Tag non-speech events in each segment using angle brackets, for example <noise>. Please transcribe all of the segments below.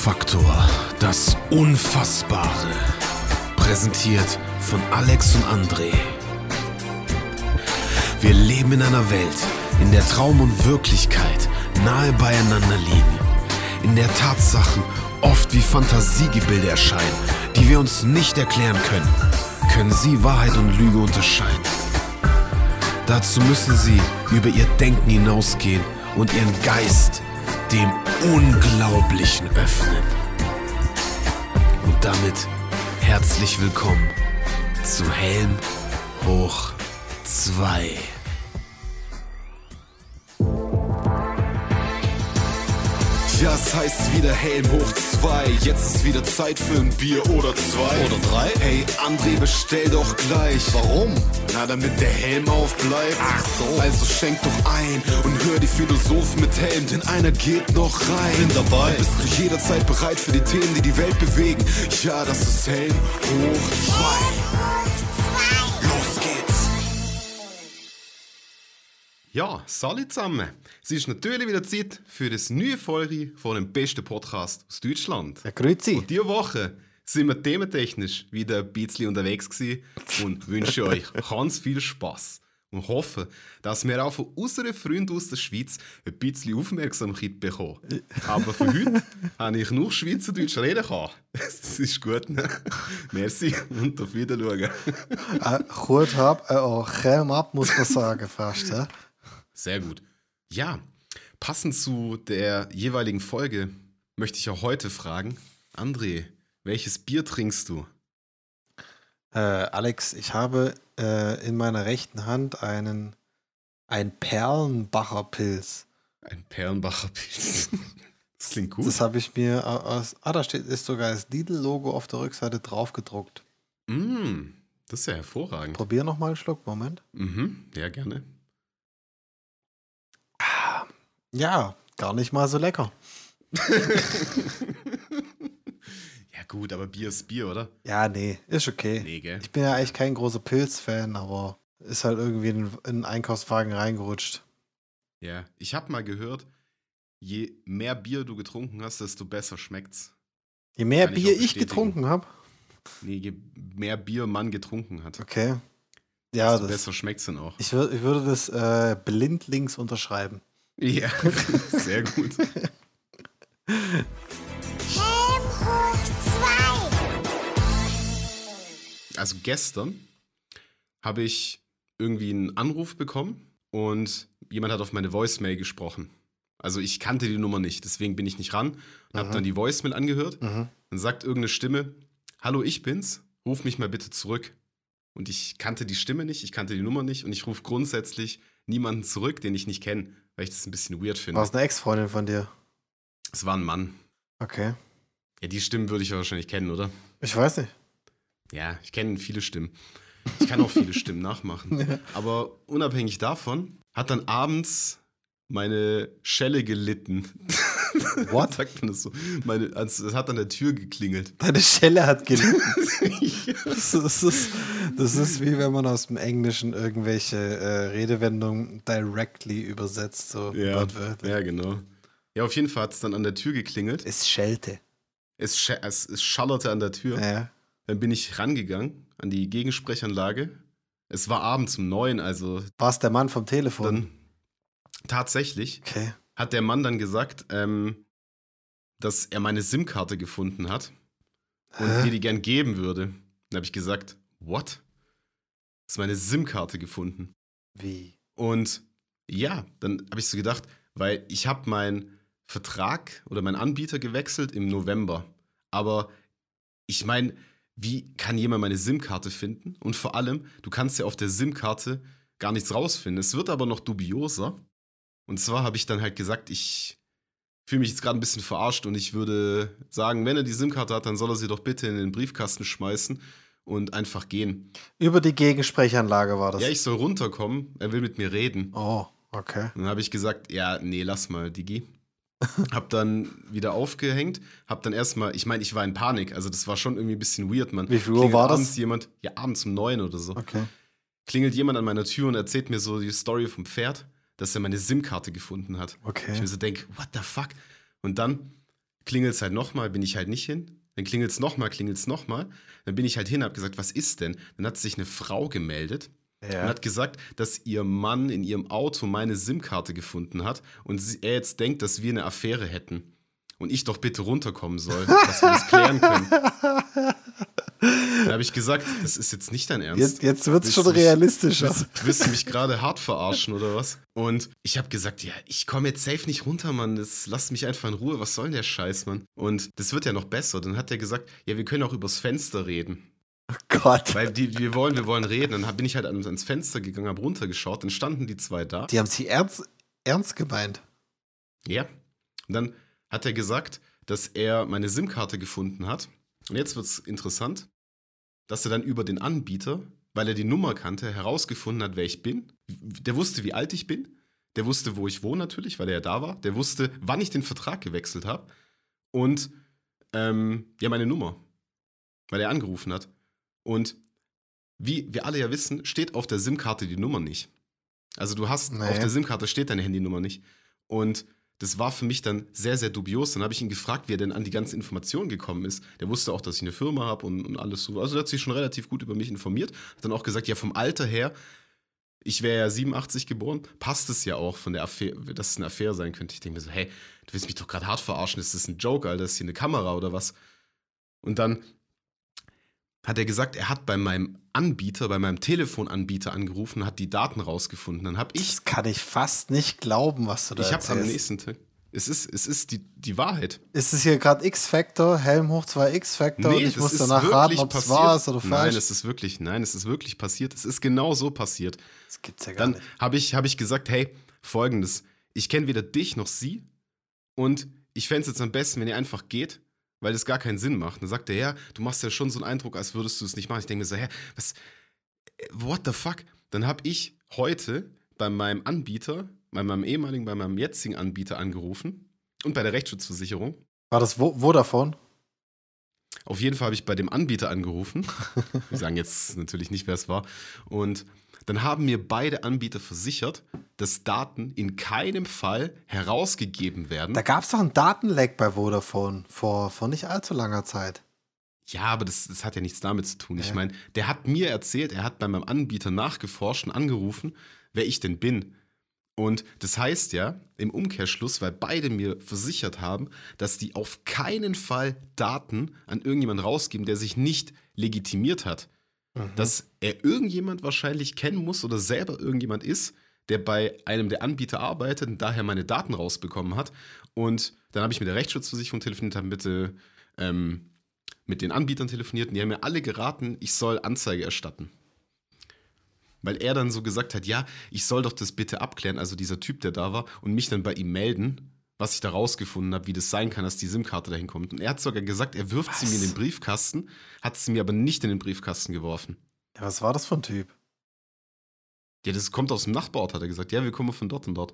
Helmfaktor, das Unfassbare. Präsentiert von Alex und André. Wir leben in einer Welt, in der Traum und Wirklichkeit nahe beieinander liegen. In der Tatsachen oft wie Fantasiegebilde erscheinen, die wir uns nicht erklären können. Können Sie Wahrheit und Lüge unterscheiden? Dazu müssen Sie über Ihr Denken hinausgehen und Ihren Geist dem Unglaublichen öffnen. Und damit herzlich willkommen zu Helm hoch 2. Ja, es heißt wieder Helm hoch 2. Jetzt ist wieder Zeit für ein Bier oder zwei. Oder drei? Hey, André, bestell doch gleich. Warum? Na, damit der Helm aufbleibt. Ach so. Also schenk doch ein und hör die Philosophen mit Helm, denn einer geht noch rein. Bin dabei. Bist du jederzeit bereit für die Themen, die die Welt bewegen? Ja, das ist Helm hoch 2. Los geht's. Ja, salut zusammen. Es ist natürlich wieder Zeit für das neue Folge von dem besten Podcast aus Deutschland. Ja, grüezi. Und diese Woche sind wir thementechnisch wieder ein bisschen unterwegs gewesen und <laughs> wünsche euch ganz viel Spaß und hoffe, dass wir auch von unseren Freunden aus der Schweiz ein bisschen Aufmerksamkeit bekommen. <laughs> Aber für heute habe ich nur Schweizerdeutsch reden können. <laughs> Das ist gut, ne? Merci und auf Wiedersehen. Äh, gut hab, äh, auch Helm ab, muss man sagen, fast. Ja? Sehr gut. Ja, passend zu der jeweiligen Folge möchte ich auch heute fragen, André, welches Bier trinkst du? Äh, Alex, ich habe äh, in meiner rechten Hand einen ein Perlenbacher Pilz. Ein Perlenbacher Pilz. <laughs> Das klingt gut. Das habe ich mir aus. Ah, da steht, ist sogar das Lidl-Logo auf der Rückseite drauf gedruckt. Mm, das ist ja hervorragend. Probier noch mal einen Schluck, Moment. Mhm, ja, gerne. Ja, gar nicht mal so lecker. <laughs> Ja, gut, aber Bier ist Bier, oder? Ja, nee, ist okay. Nee, gell? Ich bin ja eigentlich kein großer Pilz-Fan, aber ist halt irgendwie in, in einen Einkaufswagen reingerutscht. Ja, ich habe mal gehört, je mehr Bier du getrunken hast, desto besser schmeckt's. Je mehr Kann ich Bier ich bestätigen. getrunken habe, Nee, je mehr Bier man getrunken hat, okay. Ja, desto das, besser schmeckt's dann auch. ich, würd, ich würde das äh, blindlings unterschreiben. Ja, <laughs> sehr gut. Helm hoch 2. Also gestern habe ich irgendwie einen Anruf bekommen und jemand hat auf meine Voicemail gesprochen. Also ich kannte die Nummer nicht, deswegen bin ich nicht ran und habe dann die Voicemail angehört. Mhm. Dann sagt irgendeine Stimme, hallo, ich bin's, ruf mich mal bitte zurück. Und ich kannte die Stimme nicht, ich kannte die Nummer nicht und ich rufe grundsätzlich niemanden zurück, den ich nicht kenne, weil ich das ein bisschen weird War finde. es eine Ex-Freundin von dir? Es war ein Mann. Okay. Ja, die Stimmen würde ich ja wahrscheinlich kennen, oder? Ich weiß nicht. Ja, ich kenne viele Stimmen. Ich kann auch viele <laughs> Stimmen nachmachen. Aber unabhängig davon hat dann abends meine Schelle gelitten. <laughs> What? Sagt man das so? Meine, es hat an der Tür geklingelt. Deine Schelle hat gelitten. <laughs> das, ist, das, ist, das ist wie wenn man aus dem Englischen irgendwelche äh, Redewendungen directly übersetzt, so ja, ja, genau. Ja, auf jeden Fall hat es dann an der Tür geklingelt. Es schellte. Es, sch- es, es schallerte an der Tür. Ja. Dann bin ich rangegangen an die Gegensprechanlage. Es war abends um neun, also War es der Mann vom Telefon? dann tatsächlich okay. Hat der Mann dann gesagt, ähm, dass er meine SIM-Karte gefunden hat und Hä? mir die gern geben würde. Dann habe ich gesagt, what? Ist meine SIM-Karte gefunden. Wie? Und ja, dann habe ich so gedacht, weil ich habe meinen Vertrag oder meinen Anbieter gewechselt im November. Aber ich meine, wie kann jemand meine SIM-Karte finden? Und vor allem, du kannst ja auf der SIM-Karte gar nichts rausfinden. Es wird aber noch dubioser. Und zwar habe ich dann halt gesagt, ich fühle mich jetzt gerade ein bisschen verarscht und ich würde sagen, wenn er die SIM-Karte hat, dann soll er sie doch bitte in den Briefkasten schmeißen und einfach gehen. Über die Gegensprechanlage war das. Ja, ich soll runterkommen, er will mit mir reden. oh, okay. Und dann habe ich gesagt, ja, nee, lass mal, Digi. <laughs> hab dann wieder aufgehängt, hab dann erstmal, ich meine, ich war in Panik, also das war schon irgendwie ein bisschen weird, man. Wie viel Uhr war das? abends jemand, ja, abends um neun oder so. Okay. Klingelt jemand an meiner Tür und erzählt mir so die Story vom Pferd, dass er meine SIM-Karte gefunden hat. Okay. Ich mir so denke, what the fuck? Und dann klingelt es halt nochmal, bin ich halt nicht hin. Dann klingelt es nochmal, klingelt es nochmal. Dann bin ich halt hin, hab gesagt, was ist denn? Dann hat sich eine Frau gemeldet und hat gesagt, dass ihr Mann in ihrem Auto meine SIM-Karte gefunden hat und sie, er jetzt denkt, dass wir eine Affäre hätten. Und ich doch bitte runterkommen soll, dass wir das klären können. Dann habe ich gesagt, das ist jetzt nicht dein Ernst. Jetzt, jetzt wird es schon mich- realistischer. Willst, willst du mich gerade hart verarschen oder was? Und ich habe gesagt, ja, ich komme jetzt safe nicht runter, Mann. Das lass mich einfach in Ruhe. Was soll denn der Scheiß, Mann? Und das wird ja noch besser. Dann hat er gesagt, ja, wir können auch übers Fenster reden. Gott. Weil die, wir wollen, wir wollen reden. Dann bin ich halt ans, Fenster gegangen, habe runtergeschaut, dann standen die zwei da. Die haben sie ernst, ernst gemeint. Ja. Und dann hat er gesagt, dass er meine SIM-Karte gefunden hat. Und jetzt wird's interessant, dass er dann über den Anbieter, weil er die Nummer kannte, herausgefunden hat, wer ich bin. Der wusste, wie alt ich bin. Der wusste, wo ich wohne natürlich, weil er ja da war. Der wusste, wann ich den Vertrag gewechselt habe. Und ähm, ja, meine Nummer. Weil er angerufen hat. Und wie wir alle ja wissen, steht auf der SIM-Karte die Nummer nicht. Also du hast, Nee. auf der SIM-Karte steht deine Handynummer nicht. Und das war für mich dann sehr, sehr dubios. Dann habe ich ihn gefragt, wie er denn an die ganzen Informationen gekommen ist. Der wusste auch, dass ich eine Firma habe und, und alles so. Also der hat sich schon relativ gut über mich informiert. Hat dann auch gesagt, ja, vom Alter her, ich wäre ja 87 geboren, passt es ja auch von der Affäre, dass es eine Affäre sein könnte. Ich denke mir so, hey, du willst mich doch gerade hart verarschen, ist das ein Joke, Alter, ist hier eine Kamera oder was? Und dann hat er gesagt, er hat bei meinem Anbieter, bei meinem Telefonanbieter angerufen, hat die Daten rausgefunden. Dann habe ich Das kann ich fast nicht glauben, was du da ich habe am nächsten Tag. Es ist, es ist die, die Wahrheit. Ist es hier gerade X-Factor, Helm hoch 2 X-Factor und ich muss danach raten, ob es wahr ist oder Nein, falsch? es ist wirklich, nein, es ist wirklich passiert. Es ist genau so passiert. Das gibt's ja gar Dann nicht. habe ich, hab ich gesagt, hey, folgendes, ich kenne weder dich noch sie und ich fände es jetzt am besten, wenn ihr einfach geht, weil das gar keinen Sinn macht. Dann sagt er, ja, du machst ja schon so einen Eindruck, als würdest du es nicht machen. Ich denke mir so, hä, was, äh, what the fuck? Dann habe ich heute bei meinem Anbieter, bei meinem ehemaligen, bei meinem jetzigen Anbieter angerufen und bei der Rechtsschutzversicherung. War das wo, wo davon? Auf jeden Fall habe ich bei dem Anbieter angerufen. <laughs> Wir sagen jetzt natürlich nicht, wer es war. Und dann haben mir beide Anbieter versichert, dass Daten in keinem Fall herausgegeben werden. Da gab es doch einen Datenleck bei Vodafone vor, vor nicht allzu langer Zeit. Ja, aber das, das hat ja nichts damit zu tun. Ich Ja. meine, der hat mir erzählt, er hat bei meinem Anbieter nachgeforscht und angerufen, wer ich denn bin. Und das heißt ja im Umkehrschluss, weil beide mir versichert haben, dass die auf keinen Fall Daten an irgendjemand rausgeben, der sich nicht legitimiert hat. Dass er irgendjemand wahrscheinlich kennen muss oder selber irgendjemand ist, der bei einem der Anbieter arbeitet und daher meine Daten rausbekommen hat. Und dann habe ich mit der Rechtsschutzversicherung telefoniert, habe bitte ähm, mit den Anbietern telefoniert und die haben mir alle geraten, ich soll Anzeige erstatten. Weil er dann so gesagt hat, ja, ich soll doch das bitte abklären, also dieser Typ, der da war, und mich dann bei ihm melden, was ich da rausgefunden habe, wie das sein kann, dass die SIM-Karte dahin kommt. Und er hat sogar gesagt, er wirft sie mir in den Briefkasten, hat sie mir aber nicht in den Briefkasten geworfen. Ja, was war das für ein Typ? Ja, das kommt aus dem Nachbarort, hat er gesagt. Ja, wir kommen von dort und dort.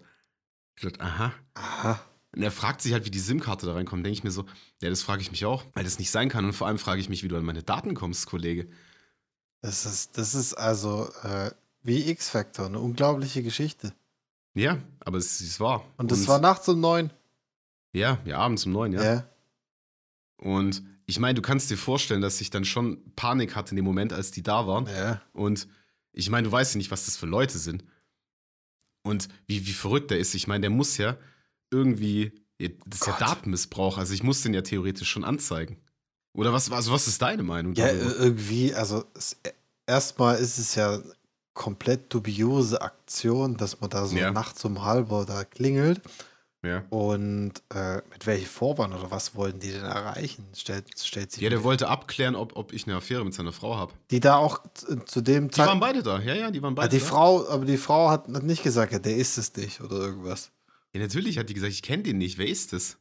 Ich gesagt, aha. Aha. Und er fragt sich halt, wie die SIM-Karte da reinkommt. Denke ich mir so, ja, das frage ich mich auch, weil das nicht sein kann. Und vor allem frage ich mich, wie du an meine Daten kommst, Kollege. Das ist, das ist also äh, wie X-Factor, eine unglaubliche Geschichte. Ja, aber es ist wahr. Und das war nachts um neun. Ja, ja, abends um neun, ja. Ja. Und ich meine, du kannst dir vorstellen, dass ich dann schon Panik hatte in dem Moment, als die da waren. Ja. Und ich meine, du weißt ja nicht, was das für Leute sind. Und wie, wie verrückt der ist. Ich meine, der muss ja irgendwie. Das ist ja Gott. Datenmissbrauch. Also ich muss den ja theoretisch schon anzeigen. Oder was, also was ist deine Meinung? Ja, darüber? irgendwie, also es, erstmal ist es ja komplett dubiose Aktion, dass man da so Ja. nachts um halber da klingelt. ja. Und äh, mit welchem Vorwand oder was wollten die denn erreichen? Stellt, stellt sich ja, der wollte abklären, ob, ob ich eine Affäre mit seiner Frau habe. die da auch zu, zu dem Die waren Zeitpunkt. beide da. Ja, ja, die waren Ah, beide die da. Frau, aber die Frau hat, hat nicht gesagt, ja, der ist es nicht oder irgendwas. Ja, natürlich hat die gesagt, ich kenne den nicht. Wer ist das?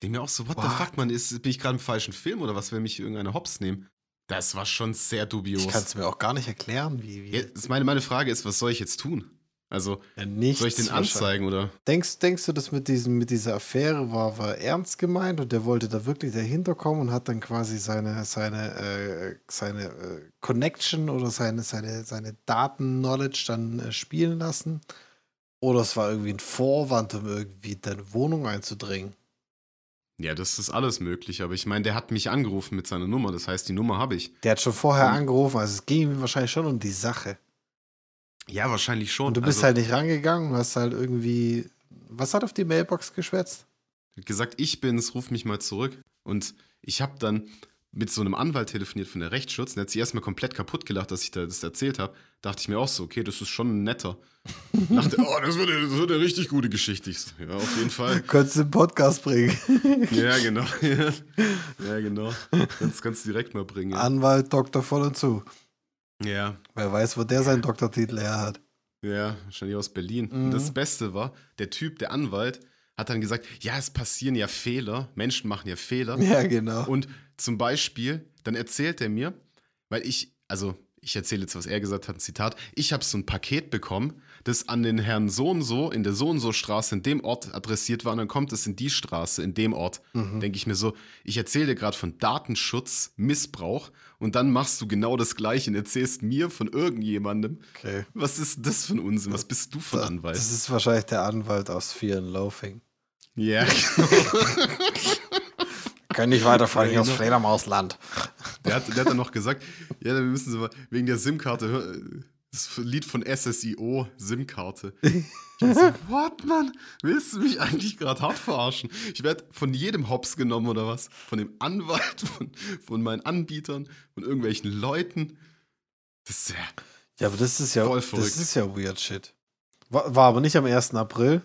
Ich mir auch so, what the What? fuck, man, ist, bin ich gerade im falschen Film oder was will mich irgendeine Hops nehmen? Das war schon sehr dubios. Ich kann es mir auch gar nicht erklären, wie. wie das- meine, meine Frage ist, was soll ich jetzt tun? Also, Ja, nichts soll ich den anzeigen oder? Denkst, denkst du, dass mit, diesem, mit dieser Affäre war, war ernst gemeint und der wollte da wirklich dahinter kommen und hat dann quasi seine, seine, äh, seine äh, Connection oder seine, seine, seine Daten-Knowledge dann äh, spielen lassen? Oder es war irgendwie ein Vorwand, um irgendwie in deine Wohnung einzudringen? Ja, das ist alles möglich, aber ich meine, der hat mich angerufen mit seiner Nummer, das heißt, die Nummer habe ich. Der hat schon vorher Und- angerufen, also es ging ihm wahrscheinlich schon um die Sache. Ja, wahrscheinlich schon. Und du bist also, halt nicht rangegangen, hast halt irgendwie. Was hat auf die Mailbox geschwätzt? gesagt, ich bin's, ruf mich mal zurück. Und ich habe dann mit so einem Anwalt telefoniert von der Rechtsschutz und der hat sich erstmal komplett kaputt gelacht, dass ich da das erzählt habe. Dachte ich mir auch so, okay, das ist schon ein netter. <laughs> Dachte, oh, das wird, eine- das wird eine richtig gute Geschichte. Ja, auf jeden Fall. Könntest du den Podcast bringen. <laughs> Ja, genau. Ja, <laughs> ja genau. Kannst, kannst du direkt mal bringen. Ja. Anwalt Dr. voll und zu. ja, Wer weiß, wo der seinen Doktortitel her hat. ja, wahrscheinlich aus Berlin. Mhm. Und das Beste war, der Typ, der Anwalt, hat dann gesagt, ja, es passieren ja Fehler. Menschen machen ja Fehler. Ja, genau. Und zum Beispiel, dann erzählt er mir, weil ich, also ich erzähle jetzt, was er gesagt hat, ein Zitat, ich habe so ein Paket bekommen, das an den Herrn so und so in der so und so Straße in dem Ort adressiert war und dann kommt es in die Straße in dem Ort. Denke ich mir so, ich erzähle dir gerade von Datenschutz, Missbrauch und dann machst du genau das Gleiche und erzählst mir von irgendjemandem. Okay. Was ist das für ein Unsinn? Was bist du für ein Anwalt? Das ist wahrscheinlich der Anwalt aus Fear and Loafing. Ja, <laughs> <laughs> Können nicht weiterfahren hier aus Fledermausland. Der hat, der hat dann noch gesagt, ja, dann müssen Sie mal wegen der SIM-Karte, hör- das Lied von SSIO, SIM-Karte. So, <laughs> what, Mann? Willst du mich eigentlich gerade hart verarschen? Ich werde von jedem Hops genommen oder was? Von dem Anwalt, <laughs> von, von meinen Anbietern, von irgendwelchen Leuten. Das ist ja, Ja, aber das ist ja, Voll das verrückt. ist ja weird shit. War, war aber nicht am 1. April.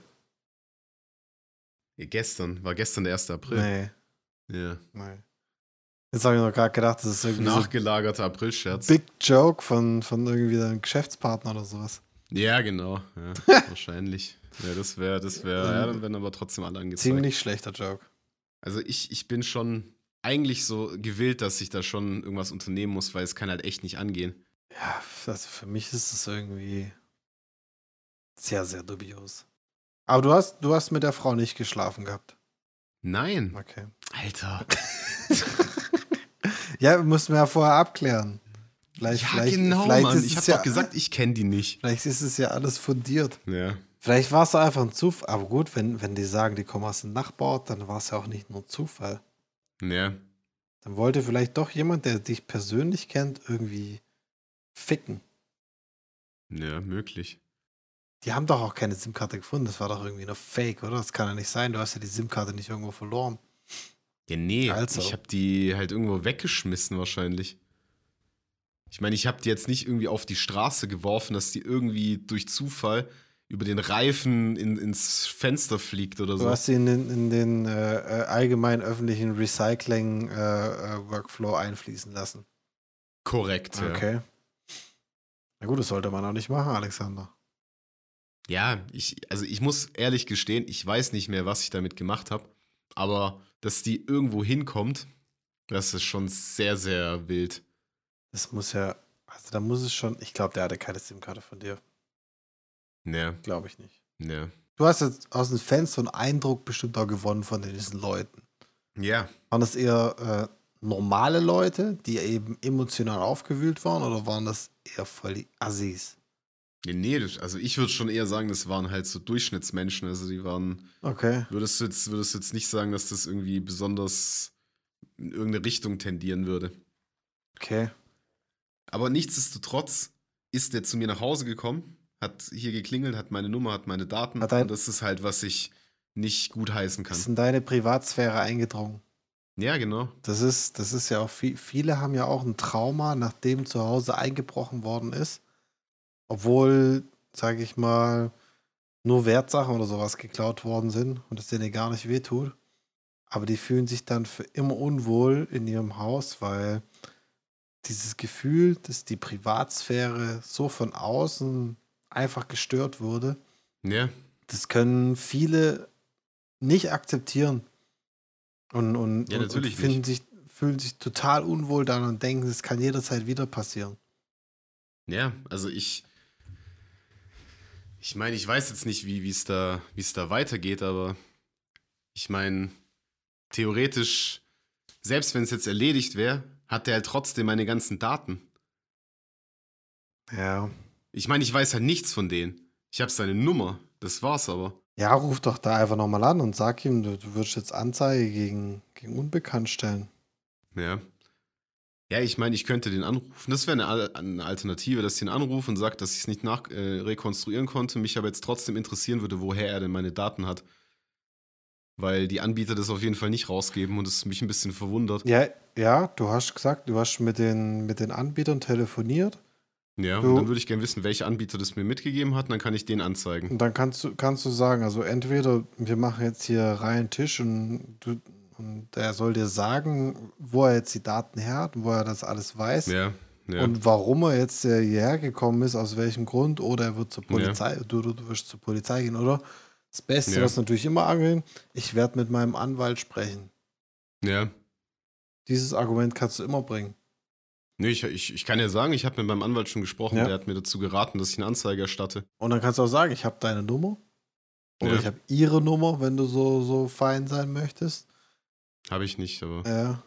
ja, gestern, war gestern der 1. April. Nee, Ja. nee. Jetzt habe ich noch gerade gedacht, das ist irgendwie so Nachgelagerter Aprilscherz. Big Joke von, von irgendwie einem Geschäftspartner oder sowas. Ja, genau. Ja, <laughs> wahrscheinlich. Ja, das wäre, das wäre, ja, dann werden aber trotzdem alle angezeigt. Ziemlich schlechter Joke. Also ich, ich bin schon eigentlich so gewillt, dass ich da schon irgendwas unternehmen muss, weil es kann halt echt nicht angehen. Ja, also für mich ist es irgendwie sehr, sehr dubios. Aber du hast, du hast mit der Frau nicht geschlafen gehabt. Nein, Okay. Alter. <laughs> Ja, mussten wir ja vorher abklären. Vielleicht, Ja, vielleicht, genau, vielleicht Mann. Ist Ich es hab ja, doch gesagt, ich kenne die nicht. Vielleicht ist es ja alles fundiert. Ja. Vielleicht war es einfach ein Zufall. Aber gut, wenn, wenn die sagen, die kommen aus dem Nachbarort, dann war es ja auch nicht nur Zufall. Ja. Dann wollte vielleicht doch jemand, der dich persönlich kennt, irgendwie ficken. Ja, möglich. Die haben doch auch keine SIM-Karte gefunden. Das war doch irgendwie nur Fake, oder? Das kann ja nicht sein. Du hast ja die SIM-Karte nicht irgendwo verloren. Ja, nee, Also. ich habe die halt irgendwo weggeschmissen wahrscheinlich. Ich meine, ich habe die jetzt nicht irgendwie auf die Straße geworfen, dass die irgendwie durch Zufall über den Reifen in, ins Fenster fliegt oder Du so. hast sie in den, in den äh, äh, allgemein öffentlichen Recycling-Workflow einfließen lassen. Korrekt, ja. Okay. Na gut, das sollte man auch nicht machen, Alexander. Ja, ich, also ich muss ehrlich gestehen, ich weiß nicht mehr, was ich damit gemacht habe. Aber dass die irgendwo hinkommt, das ist schon sehr, sehr wild. Das muss ja, also da muss es schon, ich glaube, der hatte keine SIM-Karte von dir. Ne, Glaube ich nicht. ne. Du hast jetzt aus dem Fenster einen Eindruck bestimmt auch gewonnen von diesen Leuten. Ja, Waren das eher äh, normale Leute, die eben emotional aufgewühlt waren, oder waren das eher voll die Assis? Nee, nee, das- also ich würde schon eher sagen, das waren halt so Durchschnittsmenschen. Also die waren, Okay. würdest du jetzt, würdest du jetzt nicht sagen, dass das irgendwie besonders in irgendeine Richtung tendieren würde. Okay. Aber nichtsdestotrotz ist der zu mir nach Hause gekommen, hat hier geklingelt, hat meine Nummer, hat meine Daten. Hat und das ist halt, was ich nicht gut heißen kann. Ist in deine Privatsphäre eingedrungen. Ja, genau. Das ist, das ist ja auch, viel, viele haben ja auch ein Trauma, nachdem zu Hause eingebrochen worden ist. Obwohl, sage ich mal, nur Wertsachen oder sowas geklaut worden sind und es denen gar nicht wehtut. Aber die fühlen sich dann für immer unwohl in ihrem Haus, weil dieses Gefühl, dass die Privatsphäre so von außen einfach gestört wurde, Ja, das können viele nicht akzeptieren. Und, und, Ja, und- finden nicht. sich, fühlen sich total unwohl dann und denken, es kann jederzeit wieder passieren. ja, also ich. Ich meine, ich weiß jetzt nicht, wie es da, da weitergeht, aber ich meine, theoretisch, selbst wenn es jetzt erledigt wäre, hat der halt trotzdem meine ganzen Daten. Ja. Ich meine, ich weiß halt nichts von denen. Ich habe seine Nummer, das war's aber. Ja, ruf doch da einfach nochmal an und sag ihm, du, du wirst jetzt Anzeige gegen, gegen Unbekannt stellen. Ja. Ja, ich meine, ich könnte den anrufen. Das wäre eine, Al- eine Alternative, dass ich ihn anrufe und sage, dass ich es nicht nach, äh, rekonstruieren konnte, mich aber jetzt trotzdem interessieren würde, woher er denn meine Daten hat. Weil die Anbieter das auf jeden Fall nicht rausgeben und es mich ein bisschen verwundert. Ja, ja, du hast gesagt, du hast mit den, mit den Anbietern telefoniert Ja, Du- und dann würde ich gerne wissen, welcher Anbieter das mir mitgegeben hat und dann kann ich den anzeigen. und dann kannst du, kannst du sagen, also entweder wir machen jetzt hier reinen Tisch und, du, und er soll dir sagen, wo er jetzt die Daten her hat, wo er das alles weiß Ja, ja. und warum er jetzt äh, hierher gekommen ist, aus welchem Grund, oder er wird zur Polizei, du, du, du wirst zur Polizei gehen, oder? Das Beste, Ja. was natürlich immer angehen, ich werde mit meinem Anwalt sprechen. ja. Dieses Argument kannst du immer bringen. Nee, ich, ich, ich kann ja sagen, ich habe mit meinem Anwalt schon gesprochen, Ja. der hat mir dazu geraten, dass ich eine Anzeige erstatte. Und dann kannst du auch sagen, ich habe deine Nummer. Oder Ja. ich habe ihre Nummer, wenn du so, so fein sein möchtest. Habe ich nicht, aber. Ja.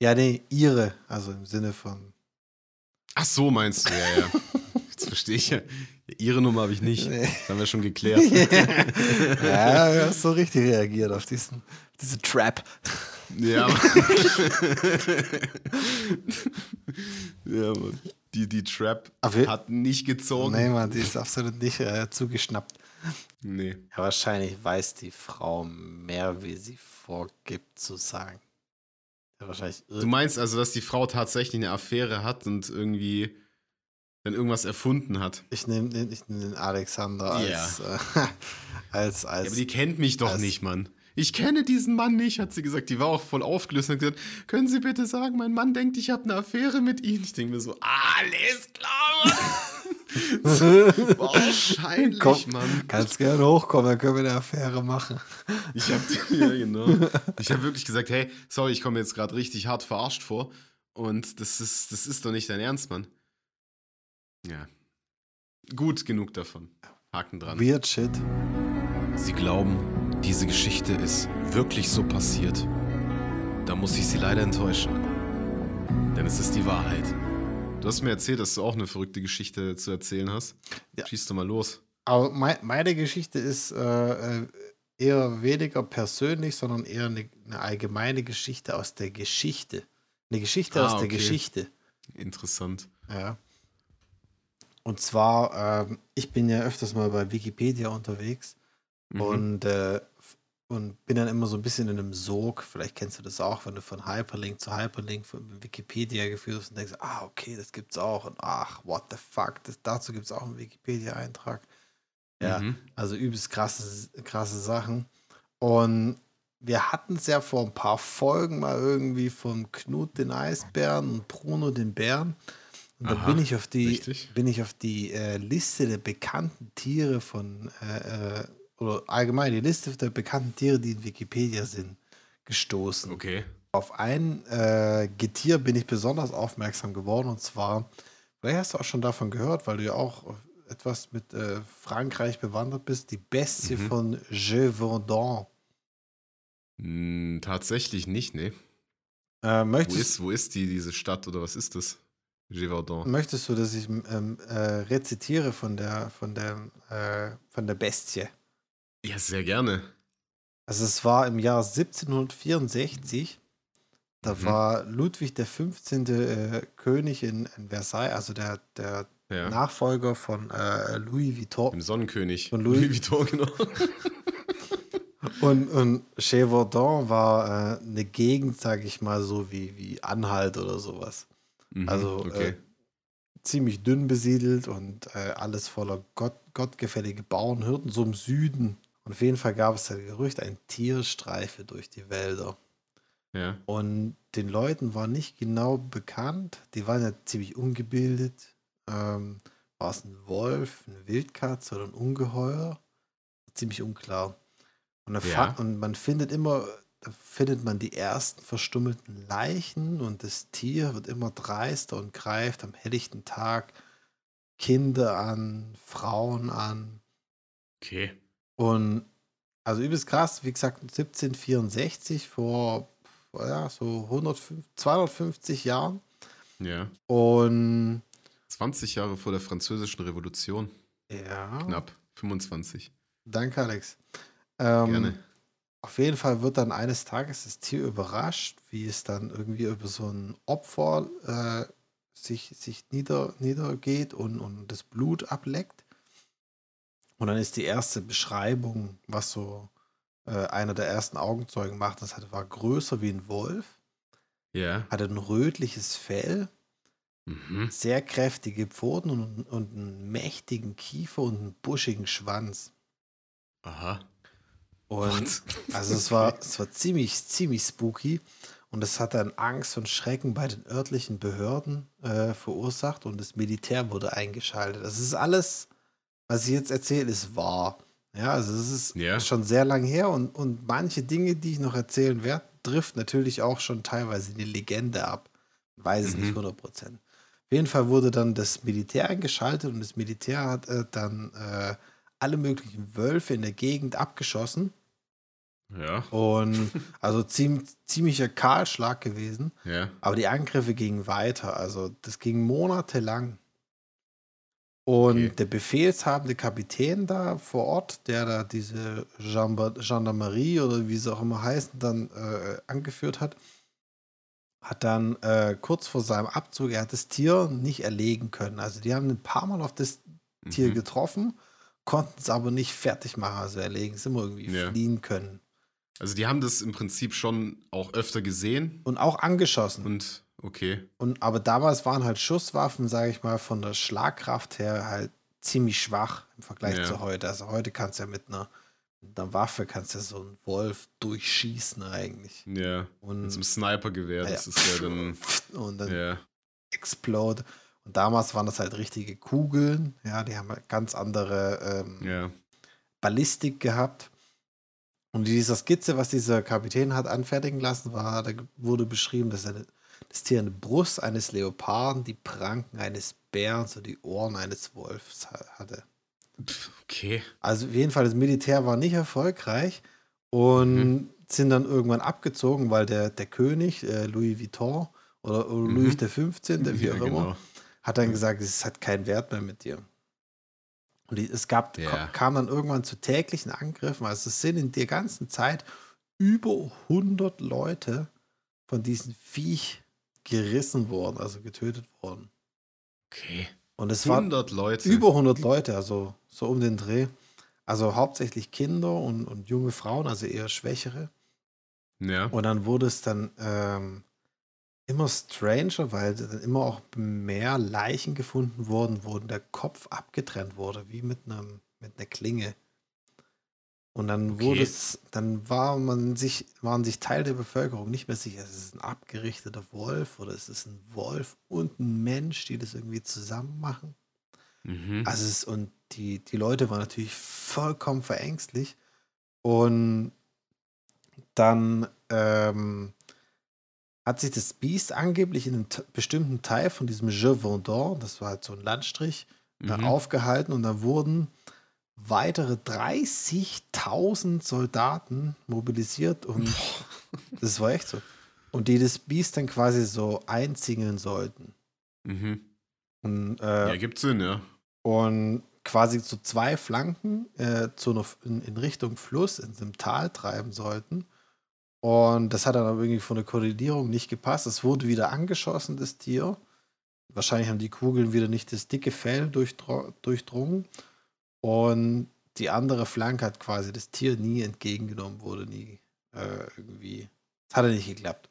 Ja, nee, ihre. Also im Sinne von. Ach so, meinst du, ja, ja. <laughs> Jetzt verstehe ich ja. Ihre Nummer habe ich nicht. Nee. Das haben wir schon geklärt. <laughs> ja, du hast so richtig reagiert auf diesen, diese Trap. ja. <laughs> ja, Mann. Die, die Trap Aber hat nicht gezogen. Nee, Mann, die ist absolut nicht äh, zugeschnappt. Nee. Ja, wahrscheinlich weiß die Frau mehr, wie sie vorgibt zu sagen. Ja, wahrscheinlich Du meinst also, dass die Frau tatsächlich eine Affäre hat und irgendwie dann irgendwas erfunden hat? Ich nehme den, ich nehm den Alexander als, äh, <laughs> als, Ja, als aber die kennt mich doch als- nicht, Mann. Ich kenne diesen Mann nicht, hat sie gesagt. Die war auch voll aufgelöst und hat gesagt, können Sie bitte sagen, mein Mann denkt, ich habe eine Affäre mit ihm. Ich denke mir so, alles klar, <laughs> Mann. Wahrscheinlich, Komm. Mann. Kannst gerne hochkommen, dann können wir eine Affäre machen. Ich habe ja, genau. Ich habe wirklich gesagt, hey, sorry, ich komme jetzt gerade richtig hart verarscht vor. Und das ist, das ist doch nicht dein Ernst, Mann. Ja. Gut genug davon. Haken dran. Weird shit. Sie glauben, diese Geschichte ist wirklich so passiert. Da muss ich Sie leider enttäuschen. Denn es ist die Wahrheit. Du hast mir erzählt, dass du auch eine verrückte Geschichte zu erzählen hast. Ja. Schieß doch mal los. Aber mei- meine Geschichte ist äh, äh, eher weniger persönlich, sondern eher eine, eine allgemeine Geschichte aus der Geschichte. Eine Geschichte Ah, aus der okay. Geschichte. Interessant. Ja. Und zwar, ähm, ich bin ja öfters mal bei Wikipedia unterwegs Mhm. und, äh, und bin dann immer so ein bisschen in einem Sog. Vielleicht kennst du das auch, wenn du von Hyperlink zu Hyperlink von Wikipedia geführt wirst und denkst, ah, okay, das gibt's auch. Und ach, what the fuck, das, dazu gibt es auch einen Wikipedia-Eintrag. Ja, Mhm. also übelst krasse, krasse Sachen. Und wir hatten es ja vor ein paar Folgen mal irgendwie von Knut den Eisbären und Bruno den Bären. Und da Aha, bin ich auf die, richtig. bin ich auf die äh, Liste der bekannten Tiere von, äh, äh, oder allgemein die Liste der bekannten Tiere, die in Wikipedia sind, gestoßen. Okay. Auf ein äh, Getier bin ich besonders aufmerksam geworden und zwar, vielleicht hast du auch schon davon gehört, weil du ja auch etwas mit äh, Frankreich bewandert bist, die Bestie Mhm. von Gévaudan. Hm, tatsächlich nicht, ne? Äh, Wo ist, wo ist die, diese Stadt oder was ist das? Gévaudan. möchtest du, dass ich ähm, äh, rezitiere von der, von, der, äh, von der Bestie? Ja, sehr gerne. Also es war im Jahr 1764. Da Mhm. war Ludwig der 15. Äh, König in, in Versailles, also der, der Ja. Nachfolger von äh, Louis Vuitton. Im Sonnenkönig. Von Louis- Vuitton, genau. <laughs> Und, und Gévaudan war äh, eine Gegend, sage ich mal, so wie, wie Anhalt oder sowas. Mhm, Also okay. äh, ziemlich dünn besiedelt und äh, alles voller Gott, gottgefällige Bauernhirten, so im Süden. Und auf jeden Fall gab es das Gerücht, ein Tier streife durch die Wälder. ja. Und den Leuten war nicht genau bekannt, die waren ja ziemlich ungebildet. Ähm, war es ein Wolf, eine Wildkatze oder ein Ungeheuer? Ziemlich unklar. Und, Ja. und man findet immer, da findet man die ersten verstummelten Leichen und das Tier wird immer dreister und greift am helllichten Tag Kinder an, Frauen an. Okay. Und also übelst krass, wie gesagt, 1764 vor ja, so 150, 250 Jahren. Ja. Und 20 Jahre vor der Französischen Revolution. ja, Knapp. 25. Danke, Alex. Ähm, Gerne. Auf jeden Fall wird dann eines Tages das Tier überrascht, wie es dann irgendwie über so ein Opfer äh, sich, sich nieder, niedergeht und, und das Blut ableckt. Und dann ist die erste Beschreibung, was so äh, einer der ersten Augenzeugen macht, das hatte, war größer wie ein Wolf, Ja. hatte ein rötliches Fell, Mhm. sehr kräftige Pfoten und, und einen mächtigen Kiefer und einen buschigen Schwanz. Aha. Und also es war, es war ziemlich, ziemlich spooky. Und es hat dann Angst und Schrecken bei den örtlichen Behörden äh, verursacht und das Militär wurde eingeschaltet. Das ist alles, was ich jetzt erzähle, ist wahr. Ja, also es ist Ja. schon sehr lang her und, und manche Dinge, die ich noch erzählen werde, trifft natürlich auch schon teilweise die Legende ab. Ich weiß es Mhm. nicht 100 Prozent. Auf jeden Fall wurde dann das Militär eingeschaltet und das Militär hat äh, dann äh, alle möglichen Wölfe in der Gegend abgeschossen. Ja. Und <laughs> also ziem, ziemlicher Kahlschlag gewesen. Ja. Aber die Angriffe gingen weiter. Also das ging monatelang. Und Okay. der befehlshabende Kapitän da vor Ort, der da diese Gendarme- Gendarmerie oder wie sie auch immer heißen, dann äh, angeführt hat, hat dann äh, kurz vor seinem Abzug, er hat das Tier nicht erlegen können. Also die haben ein paar Mal auf das Tier Mhm. getroffen, konnten es aber nicht fertig machen, also erlegen, es immer irgendwie Ja. fliehen können. Also die haben das im Prinzip schon auch öfter gesehen Und auch angeschossen. und okay. Und, aber damals waren halt Schusswaffen, sage ich mal, von der Schlagkraft her halt ziemlich schwach im Vergleich Ja. zu heute. Also heute kannst du ja mit einer, mit einer Waffe kannst du ja so einen Wolf durchschießen eigentlich. Ja. Und, Mit so einem Snipergewehr, das Ja. ist ja dann. <laughs> und dann Ja. explode. Und damals waren das halt richtige Kugeln. Ja, die haben halt ganz andere ähm, Ja. Ballistik gehabt. Und dieser Skizze, was dieser Kapitän hat anfertigen lassen, war, da wurde beschrieben, dass eine, das Tier eine Brust eines Leoparden, die Pranken eines Bären, so die Ohren eines Wolfs ha- hatte. Okay. Also auf jeden Fall, das Militär war nicht erfolgreich und Mhm. sind dann irgendwann abgezogen, weil der, der König, äh, Louis Vuitton oder, oder Mhm. Louis der 15., wie Ja, auch immer, genau. hat dann gesagt, es hat keinen Wert mehr mit dir. Und die, es gab, Ja. kam dann irgendwann zu täglichen Angriffen. Also es sind in der ganzen Zeit über 100 Leute von diesem Viech gerissen worden, also getötet worden. Okay. Und es waren 100 Leute. über 100 Leute, also so um den Dreh. Also hauptsächlich Kinder und, und junge Frauen, also eher schwächere. Ja. Und dann wurde es dann ähm, immer stranger, weil dann immer auch mehr Leichen gefunden wurden, wo der Kopf abgetrennt wurde, wie mit einem mit einer Klinge. Und dann Okay. wurde es, dann war man sich, waren sich Teil der Bevölkerung nicht mehr sicher, ist es ein abgerichteter Wolf oder ist es ein Wolf und ein Mensch, die das irgendwie zusammen machen. Mhm. Also es, und die, die Leute waren natürlich vollkommen verängstlich. Und dann ähm, hat sich das Biest angeblich in einem bestimmten Teil von diesem Je Vendôme, das war halt so ein Landstrich, äh, Mhm. aufgehalten und da wurden weitere 30.000 Soldaten mobilisiert und das war echt so. Und die das Biest dann quasi so einzingeln sollten. Mhm. Und, äh, Ja, gibt Sinn, ja. und quasi zu zwei Flanken äh, zu einer, in, in Richtung Fluss in diesem Tal treiben sollten. Und das hat dann aber irgendwie von der Koordinierung nicht gepasst. Es wurde wieder angeschossen, das Tier. Wahrscheinlich haben die Kugeln wieder nicht das dicke Fell durchdrungen. Und die andere Flanke hat quasi das Tier nie entgegengenommen, wurde nie äh, irgendwie. Es hatte nicht geklappt.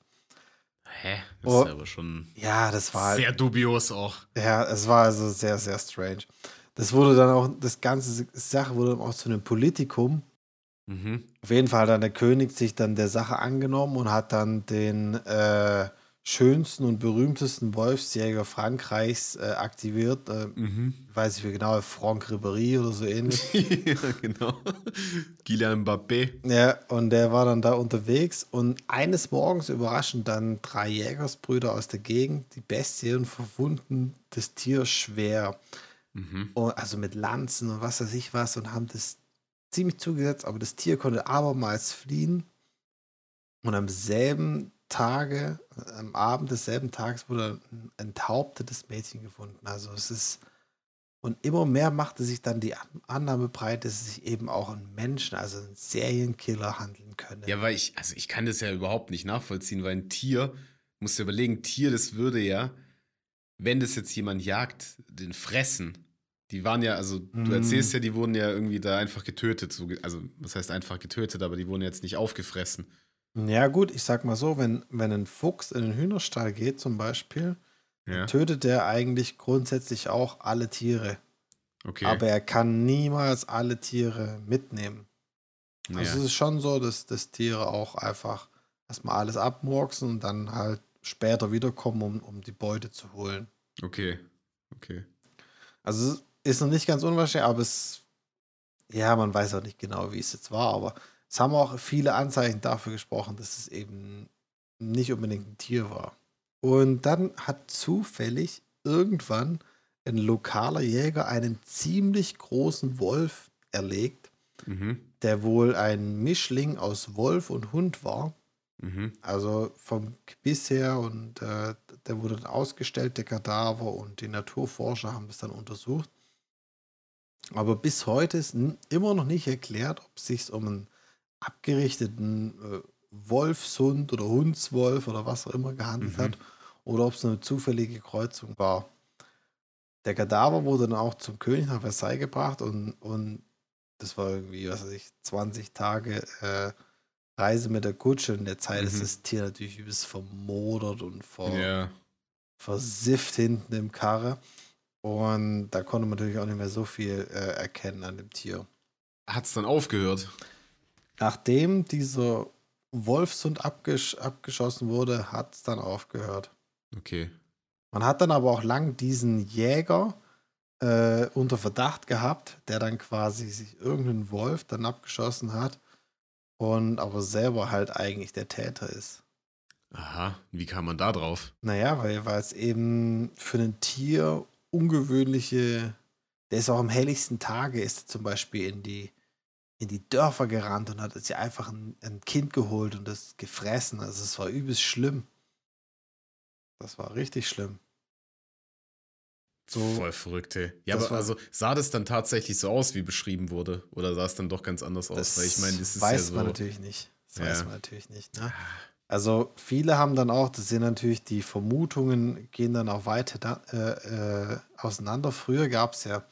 Hä? Das Oh. ist aber schon Ja, das war halt. sehr dubios auch. Ja, es war also sehr, sehr strange. Das wurde dann auch, das ganze Sache wurde dann auch zu einem Politikum. Mhm. Auf jeden Fall hat dann der König sich dann der Sache angenommen und hat dann den äh, schönsten und berühmtesten Wolfsjäger Frankreichs äh, aktiviert. Äh, Mhm. ich weiß nicht wie genau, Franck Ribéry oder so ähnlich. <laughs> ja, genau. Kylian Mbappé. ja, und der war dann da unterwegs und eines Morgens überraschen dann drei Jägersbrüder aus der Gegend die Bestie und verwunden das Tier schwer. Mhm. Und also mit Lanzen und was weiß ich was und haben das ziemlich zugesetzt, aber das Tier konnte abermals fliehen. Und am selben Tage, am Abend desselben Tages wurde ein enthauptetes Mädchen gefunden. Also es ist Und immer mehr machte sich dann die An- Annahme breit, dass es sich eben auch um Menschen, also einen Serienkiller handeln könne. Ja, weil ich, also ich kann das ja überhaupt nicht nachvollziehen, weil ein Tier, musst du überlegen, Tier, das würde ja, wenn das jetzt jemand jagt, den fressen. Die waren ja, also du Mm. erzählst ja, die wurden ja irgendwie da einfach getötet. So, ge- also, was heißt einfach getötet, aber die wurden jetzt nicht aufgefressen. Ja, gut, ich sag mal so, wenn, wenn ein Fuchs in den Hühnerstall geht, zum Beispiel, Ja, tötet er eigentlich grundsätzlich auch alle Tiere. okay. Aber er kann niemals alle Tiere mitnehmen. Also ja. es ist schon so, dass, dass Tiere auch einfach erstmal alles abmurksen und dann halt später wiederkommen, um, um die Beute zu holen. okay, okay. Also es ist noch nicht ganz unwahrscheinlich, aber es, ja, man weiß auch nicht genau, wie es jetzt war, aber es haben auch viele Anzeichen dafür gesprochen, dass es eben nicht unbedingt ein Tier war. Und dann hat zufällig irgendwann ein lokaler Jäger einen ziemlich großen Wolf erlegt, Mhm, der wohl ein Mischling aus Wolf und Hund war. mhm, Also vom Gebiss her und äh, der wurde dann ausgestellt, der Kadaver und die Naturforscher haben das dann untersucht. Aber bis heute ist immer noch nicht erklärt, ob es sich um einen abgerichteten äh, Wolfshund oder Hundswolf oder was auch immer gehandelt Mhm. hat oder ob es eine zufällige Kreuzung war. Der Kadaver wurde dann auch zum König nach Versailles gebracht und, und das war irgendwie, was weiß ich, 20 Tage äh, Reise mit der Kutsche. In der Zeit ist Mhm. das Tier natürlich übelst vermodert und ver, ja. versifft hinten im Karre. Und da konnte man natürlich auch nicht mehr so viel äh, erkennen an dem Tier. Hat es dann aufgehört? Nachdem dieser Wolfshund abgesch abgeschossen wurde, hat es dann aufgehört. Okay. Man hat dann aber auch lang diesen Jäger äh, unter Verdacht gehabt, der dann quasi sich irgendeinen Wolf dann abgeschossen hat und aber selber halt eigentlich der Täter ist. Aha, wie kam man da drauf? Naja, weil, weil es eben für ein Tier ungewöhnliche, der ist auch am helligsten Tage, ist zum Beispiel in die, in die Dörfer gerannt und hat sich einfach ein, ein Kind geholt und das gefressen. Also es war übelst schlimm. Das war richtig schlimm. So- Voll verrückt, ey. Ja, aber war- also sah das dann tatsächlich so aus, wie beschrieben wurde? Oder sah es dann doch ganz anders aus? Weil ich meine, das ist weiß ja so. man natürlich nicht. Das Ja. weiß man natürlich nicht. Ne? Also viele haben dann auch, das sind natürlich die Vermutungen, gehen dann auch weiter da, äh, äh, auseinander. Früher gab es ja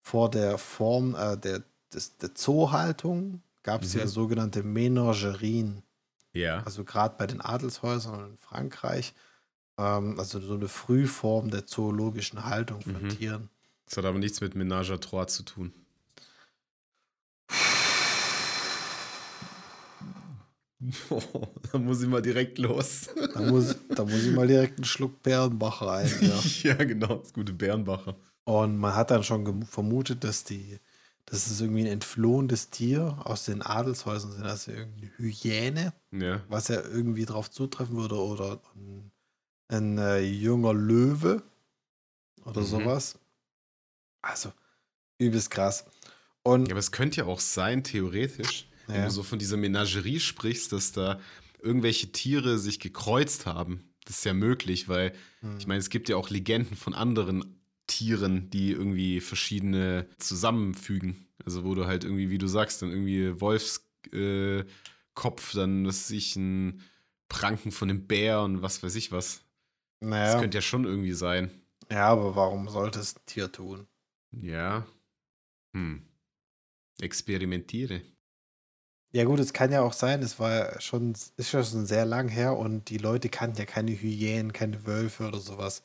vor der Form äh, der, des, der Zoohaltung, gab es Mhm. ja sogenannte Menagerien. Ja. Also gerade bei den Adelshäusern in Frankreich, ähm, also so eine Frühform der zoologischen Haltung von Mhm. Tieren. Das hat aber nichts mit Ménage à Trois zu tun. <laughs> da muss ich mal direkt los. Da muss, da muss ich mal direkt einen Schluck Bärenbacher einwerfen. <laughs> ja, genau, das gute Bärenbacher. Und man hat dann schon vermutet, dass die, dass es irgendwie ein entflohenes Tier aus den Adelshäusern sind, also irgendeine Hyäne, Ja. was ja irgendwie drauf zutreffen würde, oder ein, ein äh, junger Löwe oder Mhm. sowas. Also übelst krass. Und Ja, aber es könnte ja auch sein, theoretisch, wenn Ja. du so von dieser Menagerie sprichst, dass da irgendwelche Tiere sich gekreuzt haben. Das ist ja möglich, weil Hm. ich meine, es gibt ja auch Legenden von anderen Tieren, die irgendwie verschiedene zusammenfügen. Also wo du halt irgendwie, wie du sagst, dann irgendwie Wolfskopf, äh, dann was ich, ein Pranken von einem Bär und was weiß ich was. Das naja, könnte ja schon irgendwie sein. ja, aber warum sollte es ein Tier tun? Ja. Hm. Experimentiere. Ja gut, es kann ja auch sein, es war ja schon, ist ja schon sehr lang her und die Leute kannten ja keine Hyänen, keine Wölfe oder sowas.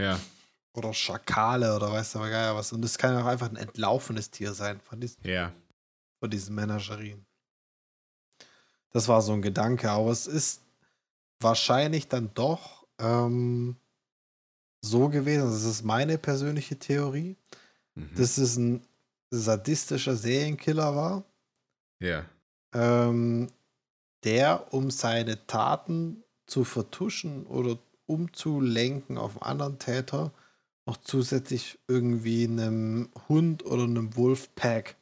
Ja. Oder Schakale oder weiß der Geier was. Und es kann auch einfach ein entlaufenes Tier sein von diesen, Ja. von diesen Menagerien. Das war so ein Gedanke, aber es ist wahrscheinlich dann doch ähm, so gewesen, das ist meine persönliche Theorie, Mhm. dass es ein sadistischer Serienkiller war, ja. ähm, der, um seine Taten zu vertuschen oder umzulenken auf einen anderen Täter, noch zusätzlich irgendwie einem Hund oder einem Wolfpack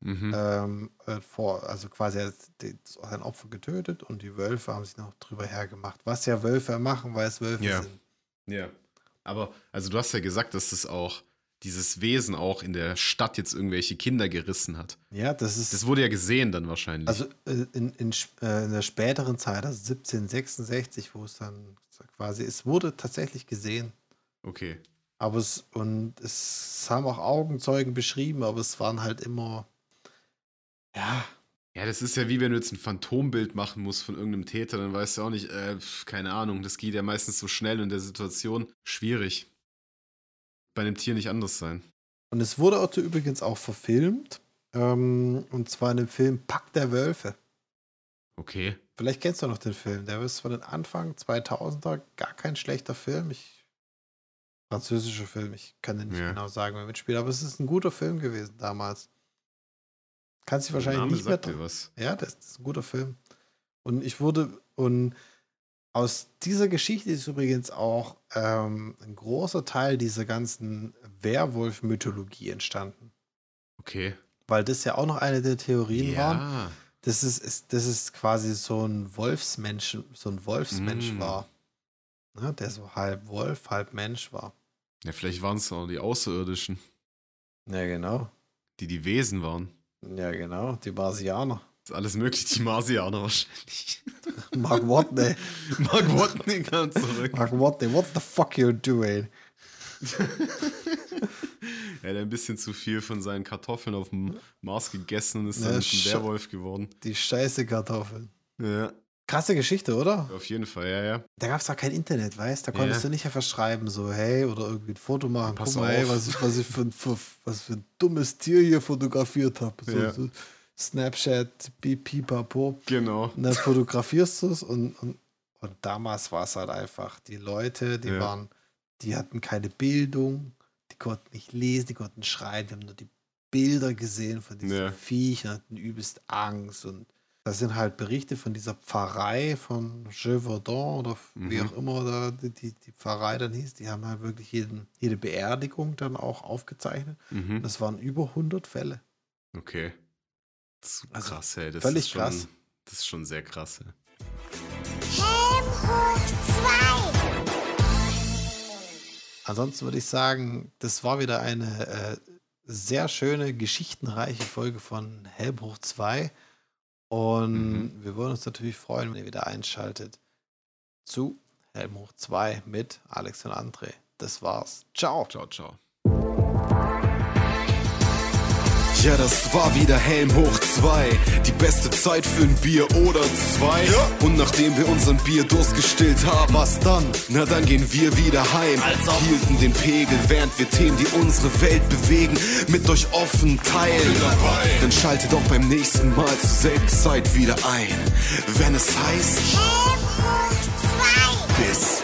Mhm. ähm, äh, vor, also quasi sein Opfer getötet und die Wölfe haben sich noch drüber hergemacht. Was ja Wölfe machen, weil es Wölfe Ja. sind. Ja. Aber, also du hast ja gesagt, dass das auch dieses Wesen auch in der Stadt jetzt irgendwelche Kinder gerissen hat. Ja, das ist. Das wurde ja gesehen dann wahrscheinlich. Also äh, in, in, äh, in der späteren Zeit, also 1766, wo es dann quasi, es wurde tatsächlich gesehen. okay. Aber es, und es haben auch Augenzeugen beschrieben, aber es waren halt immer, ja, Ja, das ist ja wie wenn du jetzt ein Phantombild machen musst von irgendeinem Täter, dann weißt du auch nicht, äh, keine Ahnung, das geht ja meistens so schnell in der Situation. Schwierig. Bei einem Tier nicht anders sein. Und es wurde auch übrigens auch verfilmt. Ähm, und zwar in dem Film Pack der Wölfe. Okay. Vielleicht kennst du noch den Film. Der ist von den Anfang 2000er gar kein schlechter Film. Ich, französischer Film. Ich kann dir nicht Ja. genau sagen, wer mitspielt. Aber es ist ein guter Film gewesen damals. Kannst Der wahrscheinlich Name nicht mehr dran. was. Ja, das ist ein guter Film. Und ich wurde, und aus dieser Geschichte ist übrigens auch ähm, ein großer Teil dieser ganzen Werwolf-Mythologie entstanden. Okay. Weil das ja auch noch eine der Theorien war. Ja. Das ist, ist, das ist quasi so ein Wolfsmensch, so ein Wolfsmensch Mm. war. Ne, der so halb Wolf, halb Mensch war. Ja, vielleicht waren es auch die Außerirdischen, Ja, genau. die die Wesen waren. Ja, genau. Die Marsianer. Ist alles möglich, die Marsianer wahrscheinlich. <laughs> Mark Watney. <laughs> Mark Watney kam zurück. Mark Watney, what the fuck you doing? <laughs> Er hat ein bisschen zu viel von seinen Kartoffeln auf dem Mars gegessen und ist Ja, dann ein Werwolf geworden. Die scheiße Kartoffeln. Ja, Krasse Geschichte, oder? auf jeden Fall, ja, ja. Da gab es auch kein Internet, weißt du? Da konntest Ja. du nicht einfach schreiben, so, hey, oder irgendwie ein Foto machen. Pass Guck mal, auf. was ich, was, ich für, ein- für, was für ein dummes Tier hier fotografiert habe. So, Ja. so Snapchat, pi- pipapo. Genau. Und dann fotografierst du es und, und, und damals war es halt einfach, die Leute, die Ja. waren, die hatten keine Bildung, die konnten nicht lesen, die konnten schreiben, die haben nur die Bilder gesehen von diesen Ja. Viechern, hatten übelst Angst und das sind halt Berichte von dieser Pfarrei von Gévaudan oder wie Mhm. auch immer da die, die, die Pfarrei dann hieß, die haben halt wirklich jeden, jede Beerdigung dann auch aufgezeichnet. Mhm. Das waren über 100 Fälle. Okay. Zu Also, krass, ey. Das völlig ist schon, krass. Das ist schon sehr krass. Ey. Helm hoch 2. Ansonsten würde ich sagen, das war wieder eine äh, sehr schöne, geschichtenreiche Folge von Helmbruch 2. Und Mhm. wir würden uns natürlich freuen, wenn ihr wieder einschaltet zu Helmbruch 2 mit Alex und André. Das war's. Ciao. Ciao, ciao. Ja, das war wieder Helm hoch 2. Die beste Zeit für ein Bier oder zwei. Und nachdem wir unseren Bierdurst gestillt haben, was dann? Na, dann gehen wir wieder heim. Hielten den Pegel, während wir Themen, die unsere Welt bewegen, mit euch offen teilen. Dann schaltet auch beim nächsten Mal zur selben Zeit wieder ein. Wenn es heißt. Helm